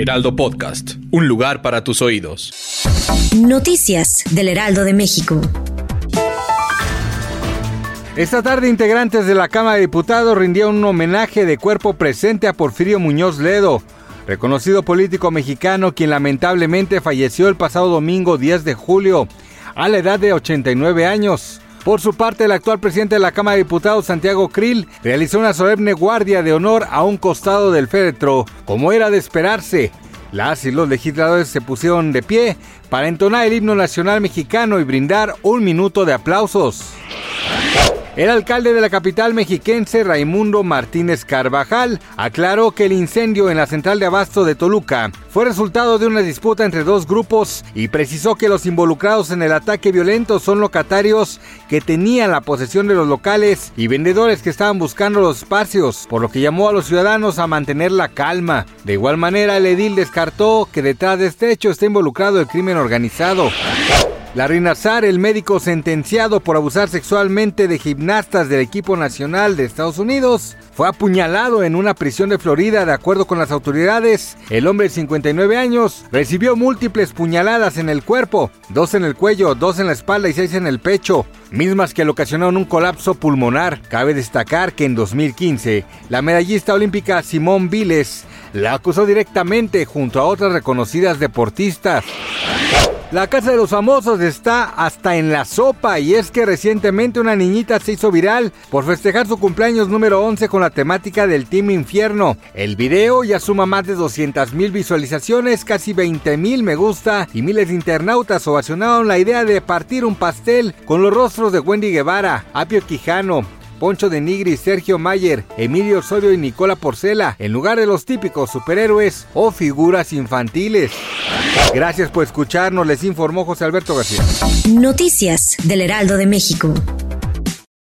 Heraldo Podcast, un lugar para tus oídos. Noticias del Heraldo de México. Esta tarde integrantes de la Cámara de Diputados rindieron un homenaje de cuerpo presente a Porfirio Muñoz Ledo, reconocido político mexicano quien lamentablemente falleció el pasado domingo 10 de julio a la edad de 89 años. Por su parte, el actual presidente de la Cámara de Diputados, Santiago Krill, realizó una solemne guardia de honor a un costado del féretro, como era de esperarse. Las y los legisladores se pusieron de pie para entonar el himno nacional mexicano y brindar un minuto de aplausos. El alcalde de la capital mexiquense, Raimundo Martínez Carvajal, aclaró que el incendio en la central de abasto de Toluca fue resultado de una disputa entre dos grupos y precisó que los involucrados en el ataque violento son locatarios que tenían la posesión de los locales y vendedores que estaban buscando los espacios, por lo que llamó a los ciudadanos a mantener la calma. De igual manera, el edil descartó que detrás de este hecho está involucrado el crimen organizado. Larry Nazar, el médico sentenciado por abusar sexualmente de gimnastas del equipo nacional de Estados Unidos, fue apuñalado en una prisión de Florida de acuerdo con las autoridades. El hombre de 59 años recibió múltiples puñaladas en el cuerpo, dos en el cuello, dos en la espalda y seis en el pecho, mismas que le ocasionaron un colapso pulmonar. Cabe destacar que en 2015, la medallista olímpica Simón Viles la acusó directamente junto a otras reconocidas deportistas. La casa de los famosos está hasta en la sopa y es que recientemente una niñita se hizo viral por festejar su cumpleaños número 11 con la temática del Team Infierno. El video ya suma más de 200 mil visualizaciones, casi 20 mil me gusta y miles de internautas ovacionaron la idea de partir un pastel con los rostros de Wendy Guevara, Apio Quijano, Poncho de Nigri, Sergio Mayer, Emilio Osorio y Nicola Porcela, en lugar de los típicos superhéroes o figuras infantiles. Gracias por escucharnos, les informó José Alberto García. Noticias del Heraldo de México.